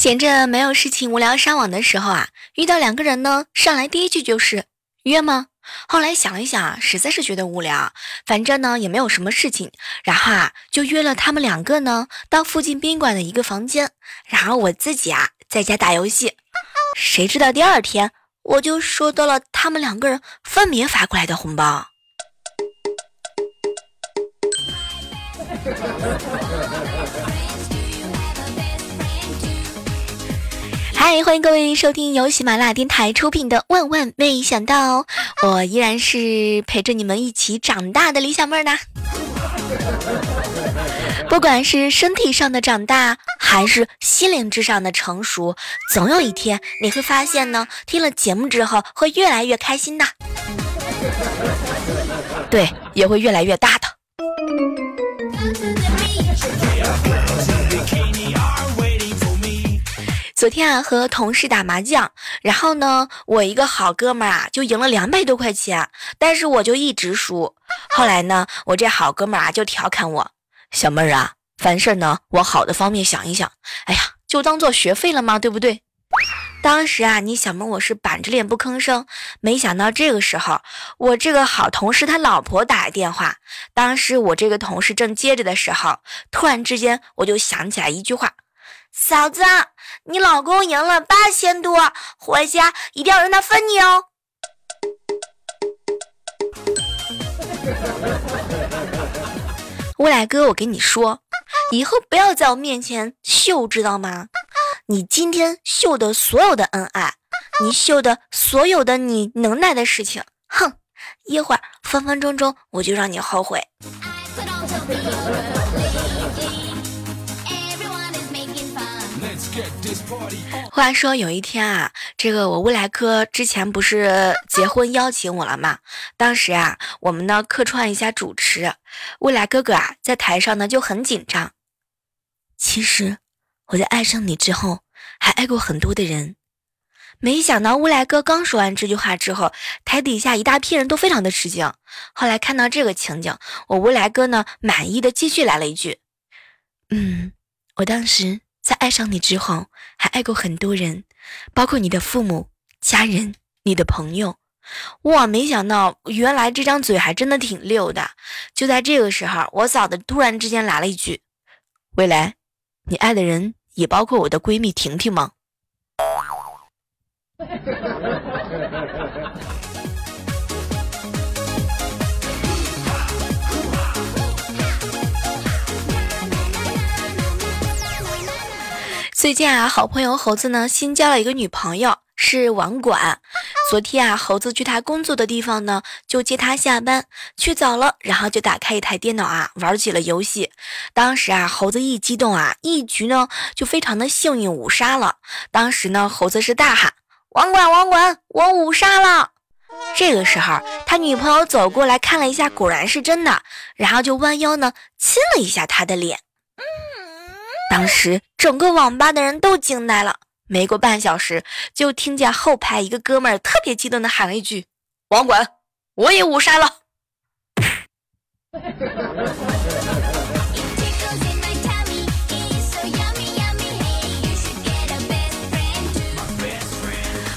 闲着没有事情无聊上网的时候啊，遇到两个人呢，上来第一句就是约吗？后来想一想啊，实在是觉得无聊，反正呢也没有什么事情，然后啊就约了他们两个呢到附近宾馆的一个房间，然后我自己啊在家打游戏。谁知道第二天我就收到了他们两个人分别发过来的红包。欢迎各位收听由喜马拉雅电台出品的《万万没想到》，我依然是陪着你们一起长大的李小妹儿呢。不管是身体上的长大，还是心灵之上的成熟，总有一天你会发现呢，听了节目之后会越来越开心的。对，也会越来越大的。昨天啊，和同事打麻将，然后呢，我一个好哥们儿啊，就赢了两百多块钱，但是我就一直输。后来呢，我这好哥们儿啊，就调侃我：“小妹儿啊，凡事呢，往好的方面想一想，哎呀，就当做学费了嘛，对不对？”当时啊，你小妹我是板着脸不吭声，没想到这个时候，我这个好同事他老婆打来电话，当时我这个同事正接着的时候，突然之间我就想起来一句话。嫂子，你老公赢了八千多，回家一定要让他分你哦。未来哥，我跟你说，以后不要在我面前秀，知道吗？你今天秀的所有的恩爱，你秀的所有的你能耐的事情，哼，一会儿分分钟钟我就让你后悔。话说有一天啊，这个我未来哥之前不是结婚邀请我了吗？当时啊，我们呢客串一下主持，未来哥哥啊在台上呢就很紧张。其实我在爱上你之后，还爱过很多的人。没想到乌来哥刚说完这句话之后，台底下一大批人都非常的吃惊。后来看到这个情景，我未来哥呢满意的继续来了一句：“嗯，我当时。”在爱上你之后，还爱过很多人，包括你的父母、家人、你的朋友。哇，没想到原来这张嘴还真的挺溜的。就在这个时候，我嫂子突然之间来了一句：“未来，你爱的人也包括我的闺蜜婷婷吗？” 最近啊，好朋友猴子呢新交了一个女朋友，是网管。昨天啊，猴子去他工作的地方呢，就接他下班，去早了，然后就打开一台电脑啊，玩起了游戏。当时啊，猴子一激动啊，一局呢就非常的幸运五杀了。当时呢，猴子是大喊：“网管，网管，我五杀了！”这个时候，他女朋友走过来看了一下，果然是真的，然后就弯腰呢亲了一下他的脸。当时整个网吧的人都惊呆了。没过半小时，就听见后排一个哥们儿特别激动的喊了一句：“网管，我也五杀了。”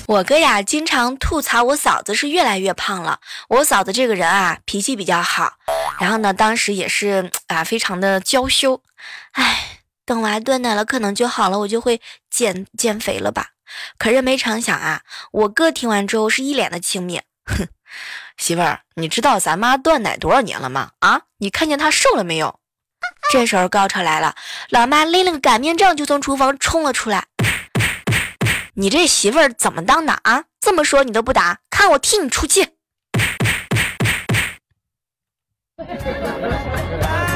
我哥呀，经常吐槽我嫂子是越来越胖了。我嫂子这个人啊，脾气比较好，然后呢，当时也是啊，非常的娇羞。唉。等娃断奶了，可能就好了，我就会减减肥了吧？可是没成想啊，我哥听完之后是一脸的轻蔑，哼，媳妇儿，你知道咱妈断奶多少年了吗？啊，你看见她瘦了没有？这时候高潮来了，老妈拎了个擀面杖就从厨房冲了出来。你这媳妇儿怎么当的啊？这么说你都不打，看我替你出气！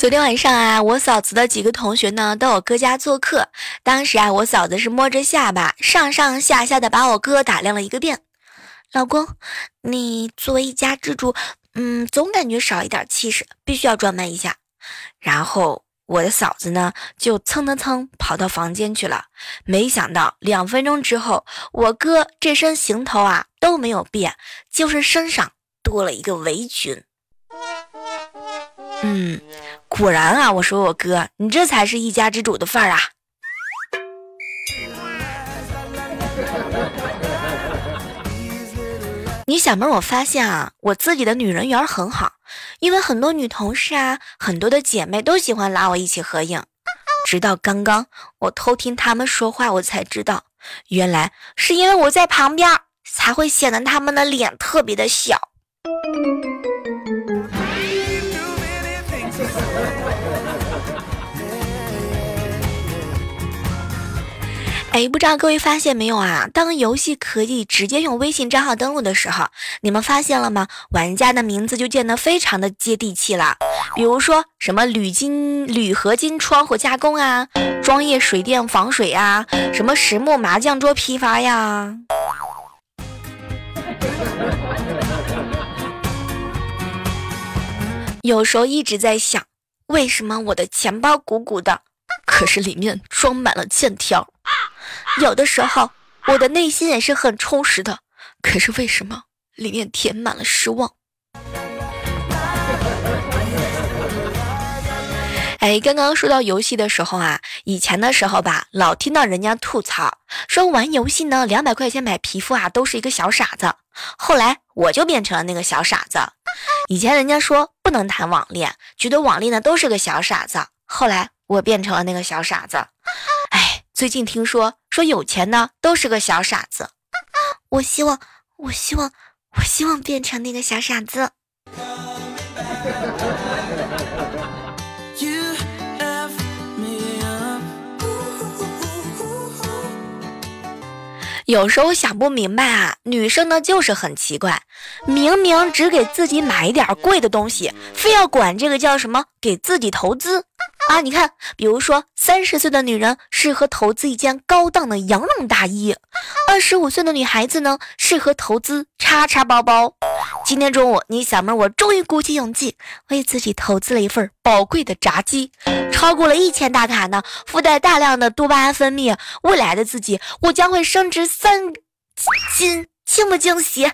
昨天晚上啊，我嫂子的几个同学呢到我哥家做客。当时啊，我嫂子是摸着下巴，上上下下的把我哥打量了一个遍。老公，你作为一家之主，嗯，总感觉少一点气势，必须要装扮一下。然后我的嫂子呢，就蹭蹭蹭跑到房间去了。没想到两分钟之后，我哥这身行头啊都没有变，就是身上多了一个围裙。嗯，果然啊，我说我哥，你这才是一家之主的范儿啊！你小妹，我发现啊，我自己的女人缘很好，因为很多女同事啊，很多的姐妹都喜欢拉我一起合影。直到刚刚我偷听他们说话，我才知道，原来是因为我在旁边，才会显得他们的脸特别的小。哎，不知道各位发现没有啊？当游戏可以直接用微信账号登录的时候，你们发现了吗？玩家的名字就变得非常的接地气了。比如说什么铝金铝合金窗户加工啊，专业水电防水啊，什么实木麻将桌批发呀。有时候一直在想，为什么我的钱包鼓鼓的，可是里面装满了欠条。啊有的时候，我的内心也是很充实的，可是为什么里面填满了失望？哎，刚刚说到游戏的时候啊，以前的时候吧，老听到人家吐槽说玩游戏呢，两百块钱买皮肤啊，都是一个小傻子。后来我就变成了那个小傻子。以前人家说不能谈网恋，觉得网恋呢都是个小傻子。后来我变成了那个小傻子。哎。最近听说说有钱呢都是个小傻子，我希望，我希望，我希望变成那个小傻子。有时候想不明白啊，女生呢就是很奇怪，明明只给自己买一点贵的东西，非要管这个叫什么给自己投资。啊，你看，比如说三十岁的女人适合投资一件高档的羊绒大衣，二十五岁的女孩子呢适合投资叉叉包包。今天中午，你小妹我终于鼓起勇气为自己投资了一份宝贵的炸鸡，超过了一千大卡呢，附带大量的多巴胺分泌，未来的自己我将会升值三斤，惊不惊喜？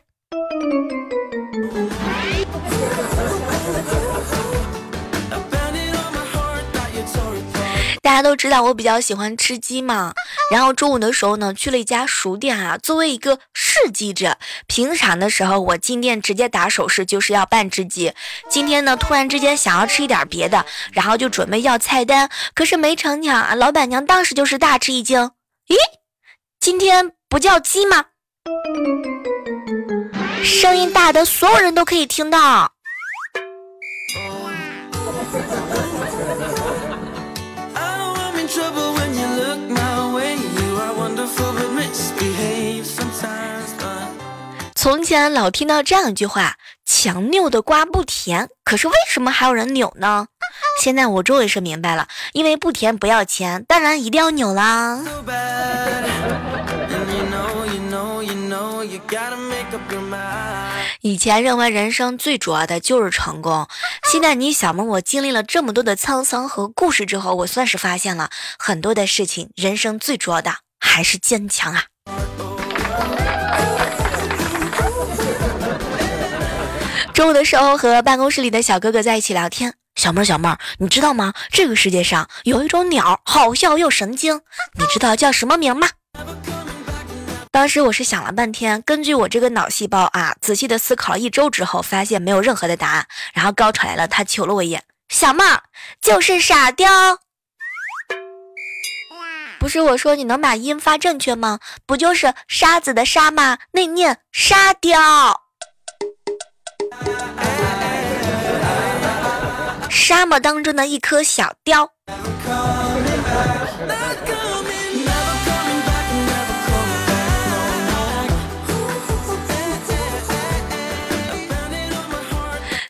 大家都知道我比较喜欢吃鸡嘛，然后中午的时候呢，去了一家熟店啊，作为一个试鸡者，平常的时候我进店直接打手势就是要半只鸡，今天呢突然之间想要吃一点别的，然后就准备要菜单，可是没成想啊，老板娘当时就是大吃一惊，咦，今天不叫鸡吗？声音大的所有人都可以听到。从前老听到这样一句话：“强扭的瓜不甜。”可是为什么还有人扭呢？现在我终于是明白了，因为不甜不要钱，当然一定要扭啦。以前认为人生最主要的就是成功，现在你小萌我经历了这么多的沧桑和故事之后，我算是发现了很多的事情，人生最主要的还是坚强啊。中午的时候和办公室里的小哥哥在一起聊天，小妹儿小妹儿，你知道吗？这个世界上有一种鸟，好笑又神经，你知道叫什么名吗？当时我是想了半天，根据我这个脑细胞啊，仔细的思考了一周之后，发现没有任何的答案。然后高潮来了，他瞅了我一眼，小妹儿就是傻雕。不是我说你能把音发正确吗？不就是沙子的沙吗？那念沙雕。沙漠当中的一颗小雕。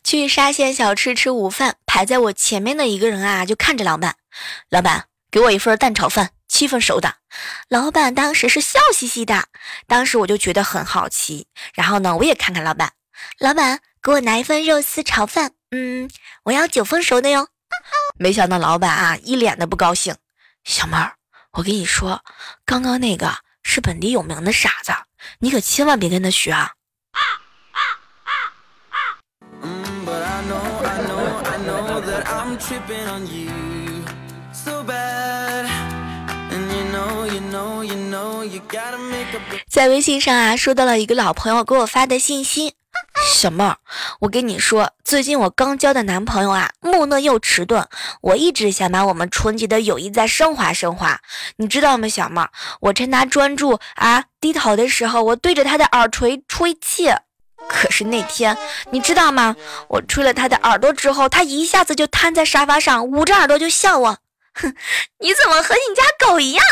去沙县小吃吃午饭，排在我前面的一个人啊，就看着老板，老板给我一份蛋炒饭，七分熟的。老板当时是笑嘻嘻的，当时我就觉得很好奇，然后呢，我也看看老板，老板给我拿一份肉丝炒饭。嗯，我要九分熟的哟。没想到老板啊，一脸的不高兴。小妹儿，我跟你说，刚刚那个是本地有名的傻子，你可千万别跟他学啊。在微信上啊，收到了一个老朋友给我发的信息。小妹儿，我跟你说，最近我刚交的男朋友啊，木讷又迟钝。我一直想把我们纯洁的友谊再升华升华，你知道吗，小妹儿？我趁他专注啊低头的时候，我对着他的耳垂吹气。可是那天，你知道吗？我吹了他的耳朵之后，他一下子就瘫在沙发上，捂着耳朵就笑我。哼，你怎么和你家狗一样？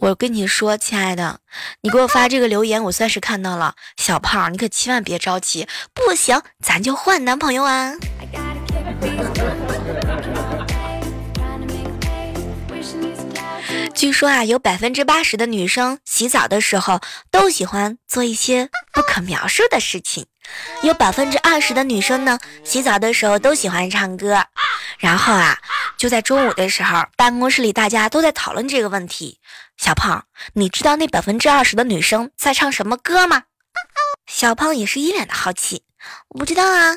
我跟你说，亲爱的，你给我发这个留言，我算是看到了。小胖，你可千万别着急，不行，咱就换男朋友啊。据说啊，有百分之八十的女生洗澡的时候都喜欢做一些不可描述的事情，有百分之二十的女生呢，洗澡的时候都喜欢唱歌。然后啊，就在中午的时候，办公室里大家都在讨论这个问题。小胖，你知道那百分之二十的女生在唱什么歌吗？小胖也是一脸的好奇，我不知道啊。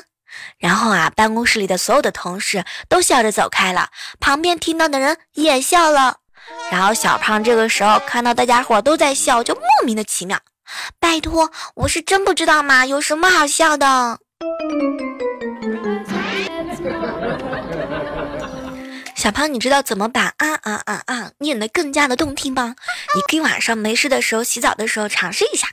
然后啊，办公室里的所有的同事都笑着走开了，旁边听到的人也笑了。然后小胖这个时候看到大家伙都在笑，就莫名的奇妙。拜托，我是真不知道吗？有什么好笑的？小胖，你知道怎么把啊啊啊啊念得更加的动听吗？你可以晚上没事的时候洗澡的时候尝试一下。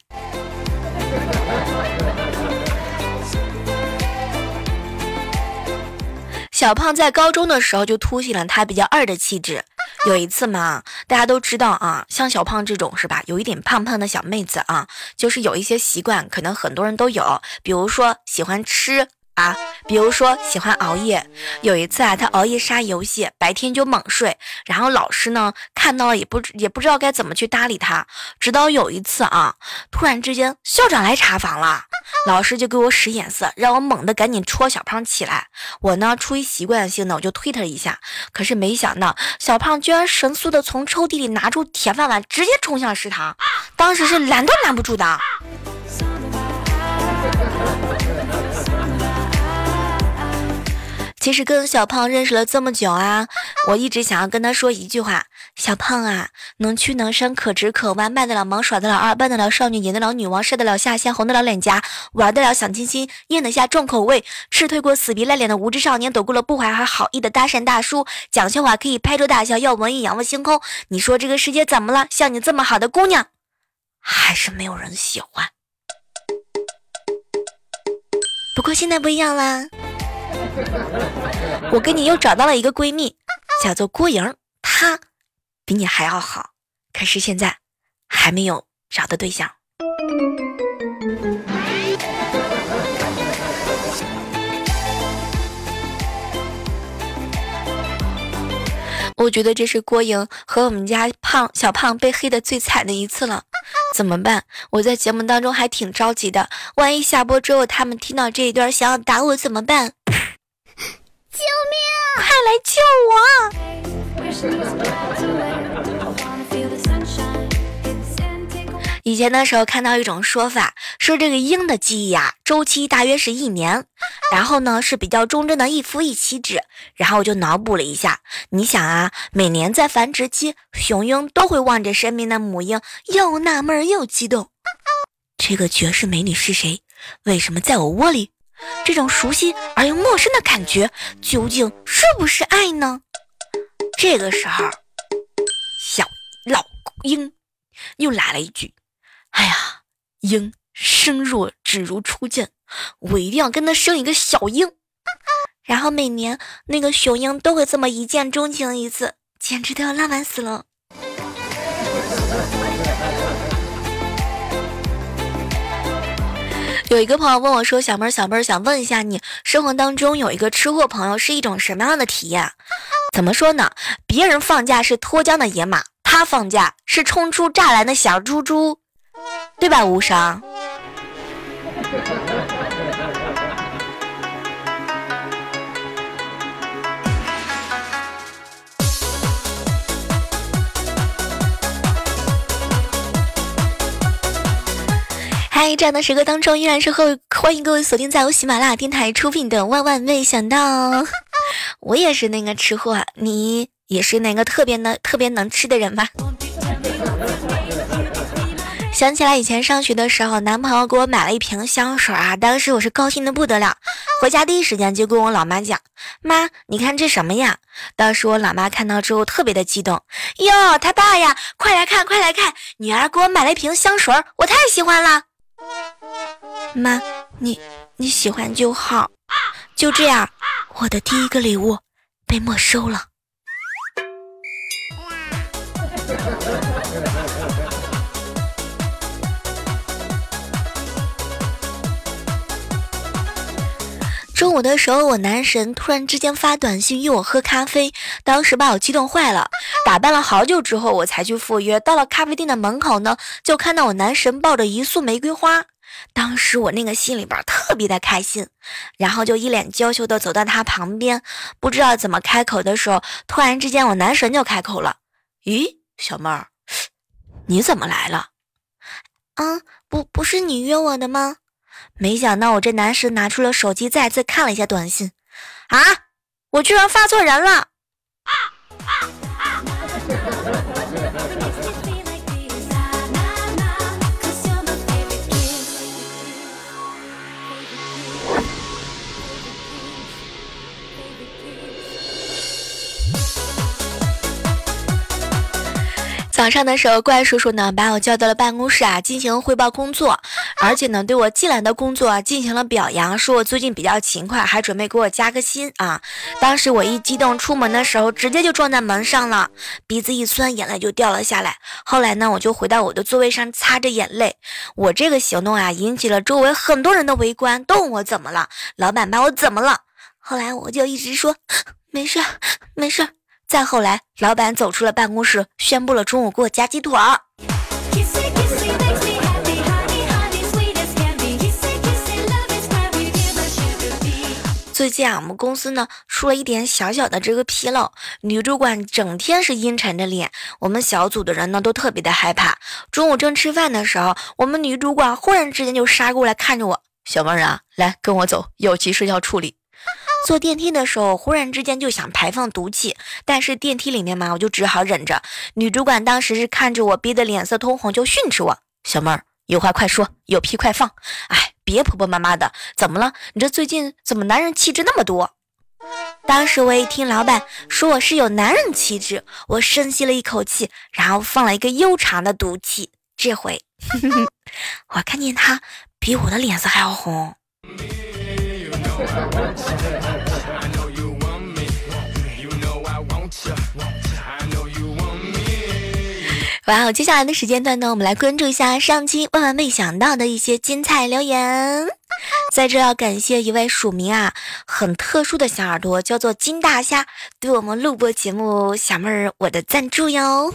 小胖在高中的时候就凸显了他比较二的气质。有一次嘛，大家都知道啊，像小胖这种是吧，有一点胖胖的小妹子啊，就是有一些习惯，可能很多人都有，比如说喜欢吃。啊，比如说喜欢熬夜，有一次啊，他熬夜杀游戏，白天就猛睡，然后老师呢看到了也不也不知道该怎么去搭理他，直到有一次啊，突然之间校长来查房了，老师就给我使眼色，让我猛地赶紧戳小胖起来，我呢出于习惯性的我就推他一下，可是没想到小胖居然神速的从抽屉里拿出铁饭碗，直接冲向食堂，当时是拦都拦不住的。其实跟小胖认识了这么久啊，我一直想要跟他说一句话：小胖啊，能屈能伸，可直可弯，卖得了萌，耍得了二，扮得了少女，演得了女王，晒得了下线，红得了脸颊，玩得了小清新，咽得下重口味，吃退过死皮赖脸的无知少年，躲过了不怀好意的搭讪大叔，讲笑话可以拍桌大笑，要文艺仰望星空。你说这个世界怎么了？像你这么好的姑娘，还是没有人喜欢。不过现在不一样啦。我给你又找到了一个闺蜜，叫做郭莹，她比你还要好，可是现在还没有找到对象。我觉得这是郭莹和我们家胖小胖被黑的最惨的一次了，怎么办？我在节目当中还挺着急的，万一下播之后他们听到这一段想要打我怎么办？救命！快来救我！以前的时候看到一种说法，说这个鹰的记忆啊，周期大约是一年，然后呢是比较忠贞的一夫一妻制。然后我就脑补了一下，你想啊，每年在繁殖期，雄鹰都会望着身边的母鹰，又纳闷又激动，这个绝世美女是谁？为什么在我窝里？这种熟悉而又陌生的感觉，究竟是不是爱呢？这个时候，小老鹰又来了一句：“哎呀，鹰生若只如初见，我一定要跟他生一个小鹰。”然后每年那个雄鹰都会这么一见钟情一次，简直都要浪漫死了。有一个朋友问我说：“小妹儿，小妹儿，想问一下你，生活当中有一个吃货朋友是一种什么样的体验？怎么说呢？别人放假是脱缰的野马，他放假是冲出栅栏的小猪猪，对吧？无伤。”在这样的时刻当中，依然是会欢迎各位锁定在由喜马拉雅电台出品的《万万没想到》。我也是那个吃货，你也是那个特别能、特别能吃的人吧？想起来以前上学的时候，男朋友给我买了一瓶香水啊，当时我是高兴的不得了，回家第一时间就跟我老妈讲：“妈，你看这什么呀？”当时我老妈看到之后特别的激动：“哟，他爸呀，快来看，快来看，女儿给我买了一瓶香水，我太喜欢了。”妈，你你喜欢就好。就这样，我的第一个礼物被没收了。中午的时候，我男神突然之间发短信约我喝咖啡，当时把我激动坏了。打扮了好久之后，我才去赴约。到了咖啡店的门口呢，就看到我男神抱着一束玫瑰花。当时我那个心里边特别的开心，然后就一脸娇羞的走到他旁边，不知道怎么开口的时候，突然之间我男神就开口了：“咦，小妹儿，你怎么来了？嗯，不，不是你约我的吗？”没想到我这男神拿出了手机，再次看了一下短信，啊，我居然发错人了！早上的时候，怪叔叔呢把我叫到了办公室啊，进行汇报工作，而且呢对我进来的工作啊进行了表扬，说我最近比较勤快，还准备给我加个薪啊。当时我一激动，出门的时候直接就撞在门上了，鼻子一酸，眼泪就掉了下来。后来呢，我就回到我的座位上擦着眼泪。我这个行动啊，引起了周围很多人的围观，都问我怎么了，老板把我怎么了？后来我就一直说 没事，没事。再后来，老板走出了办公室，宣布了中午给我加鸡腿儿。最近啊，我们公司呢出了一点小小的这个纰漏，女主管整天是阴沉着脸，我们小组的人呢都特别的害怕。中午正吃饭的时候，我们女主管忽然之间就杀过来看着我，小妹儿啊，来跟我走，有急事要处理。坐电梯的时候，忽然之间就想排放毒气，但是电梯里面嘛，我就只好忍着。女主管当时是看着我逼得脸色通红，就训斥我：“小妹儿，有话快说，有屁快放，哎，别婆婆妈妈的。怎么了？你这最近怎么男人气质那么多？”当时我一听老板说我是有男人气质，我深吸了一口气，然后放了一个悠长的毒气。这回，我看见他比我的脸色还要红。哇哦！接下来的时间段呢，我们来关注一下上期万万没想到的一些精彩留言。在这要感谢一位署名啊很特殊的小耳朵，叫做金大虾，对我们录播节目小妹儿我的赞助哟。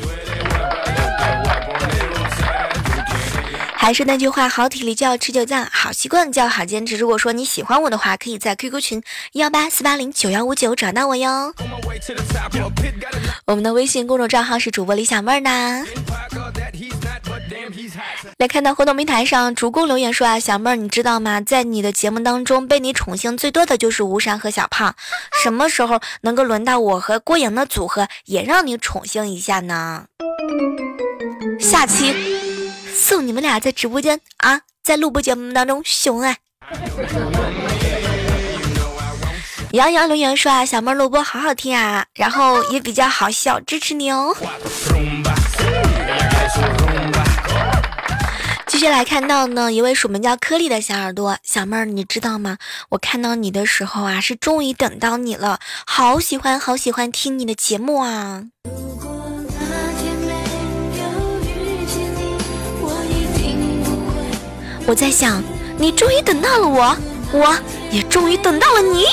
还是那句话，好体力就要持久战，好习惯就要好坚持。如果说你喜欢我的话，可以在 QQ 群幺八四八零九幺五九找到我哟。我们的微信公众账号是主播李小妹儿呢。来看到互动平台上，主公留言说啊，小妹儿你知道吗？在你的节目当中，被你宠幸最多的就是吴山和小胖。什么时候能够轮到我和郭颖的组合也让你宠幸一下呢？下期。送你们俩在直播间啊，在录播节目当中秀恩爱。杨洋留言说啊，小妹录播好好听啊，然后也比较好笑，支持你哦。继续来看到呢，一位署名叫颗粒的小耳朵，小妹儿，你知道吗？我看到你的时候啊，是终于等到你了，好喜欢好喜欢听你的节目啊。我在想，你终于等到了我，我也终于等到了你。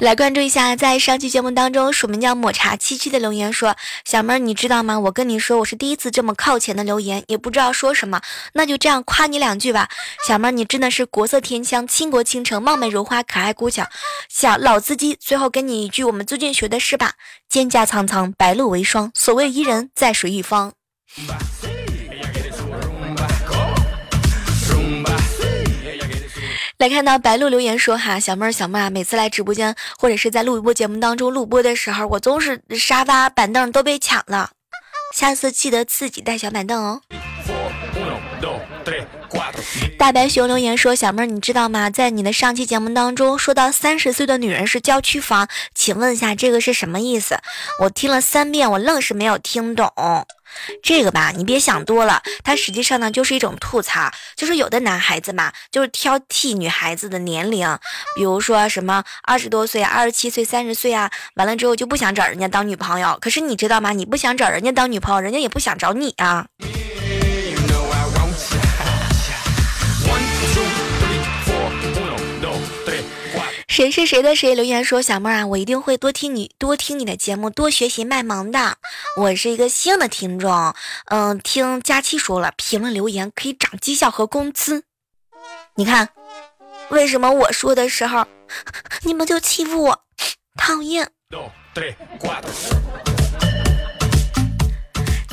来关注一下，在上期节目当中，署名叫抹茶七七的留言说：“小妹儿，你知道吗？我跟你说，我是第一次这么靠前的留言，也不知道说什么，那就这样夸你两句吧。小妹儿，你真的是国色天香，倾国倾城，貌美如花，可爱孤巧，小老司机。最后给你一句我们最近学的诗吧：蒹葭苍苍，白露为霜。所谓伊人，在水一方。”来看到白鹿留言说哈，小妹儿小妹儿啊，每次来直播间或者是在录播节目当中录播的时候，我总是沙发板凳都被抢了，下次记得自己带小板凳哦。大白熊留言说，小妹儿你知道吗？在你的上期节目当中说到三十岁的女人是郊区房，请问一下这个是什么意思？我听了三遍，我愣是没有听懂。这个吧，你别想多了，它实际上呢就是一种吐槽，就是有的男孩子嘛，就是挑剔女孩子的年龄，比如说什么二十多岁、二十七岁、三十岁啊，完了之后就不想找人家当女朋友。可是你知道吗？你不想找人家当女朋友，人家也不想找你啊。谁是谁的谁留言说小妹儿啊，我一定会多听你多听你的节目，多学习卖萌的。我是一个新的听众，嗯，听佳期说了，评论留言可以涨绩效和工资。你看，为什么我说的时候 你们就欺负我？讨厌。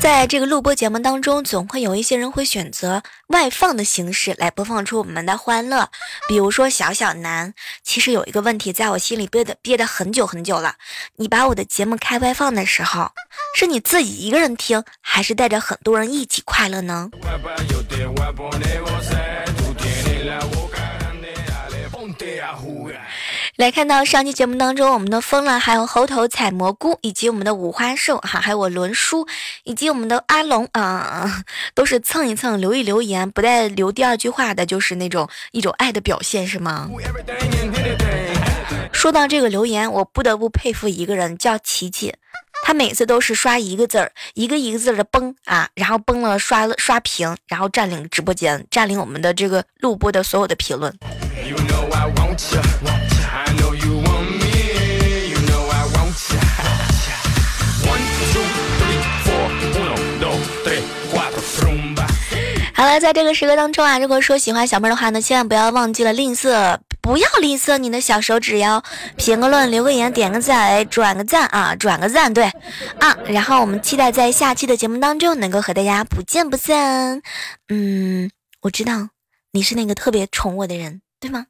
在这个录播节目当中，总会有一些人会选择外放的形式来播放出我们的欢乐，比如说小小南。其实有一个问题在我心里憋的憋的很久很久了，你把我的节目开外放的时候，是你自己一个人听，还是带着很多人一起快乐呢？来看到上期节目当中，我们的疯了，还有猴头采蘑菇，以及我们的五花兽哈，还有我伦叔，以及我们的阿龙啊，都是蹭一蹭，留一留言，不带留第二句话的，就是那种一种爱的表现，是吗？说到这个留言，我不得不佩服一个人，叫琪琪，他每次都是刷一个字儿，一个一个字的崩啊，然后崩了刷刷屏，然后占领直播间，占领我们的这个录播的所有的评论。好在这个时刻当中啊，如果说喜欢小妹的话呢，千万不要忘记了吝啬，不要吝啬你的小手指哟，评个论，留个言，点个赞，转个赞啊，转个赞，对啊，然后我们期待在下期的节目当中能够和大家不见不散。嗯，我知道你是那个特别宠我的人，对吗？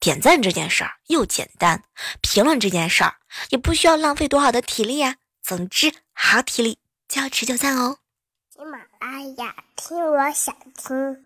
点赞这件事儿又简单，评论这件事儿也不需要浪费多少的体力呀。总之，好体力就要持久战哦。哎呀，听我想听。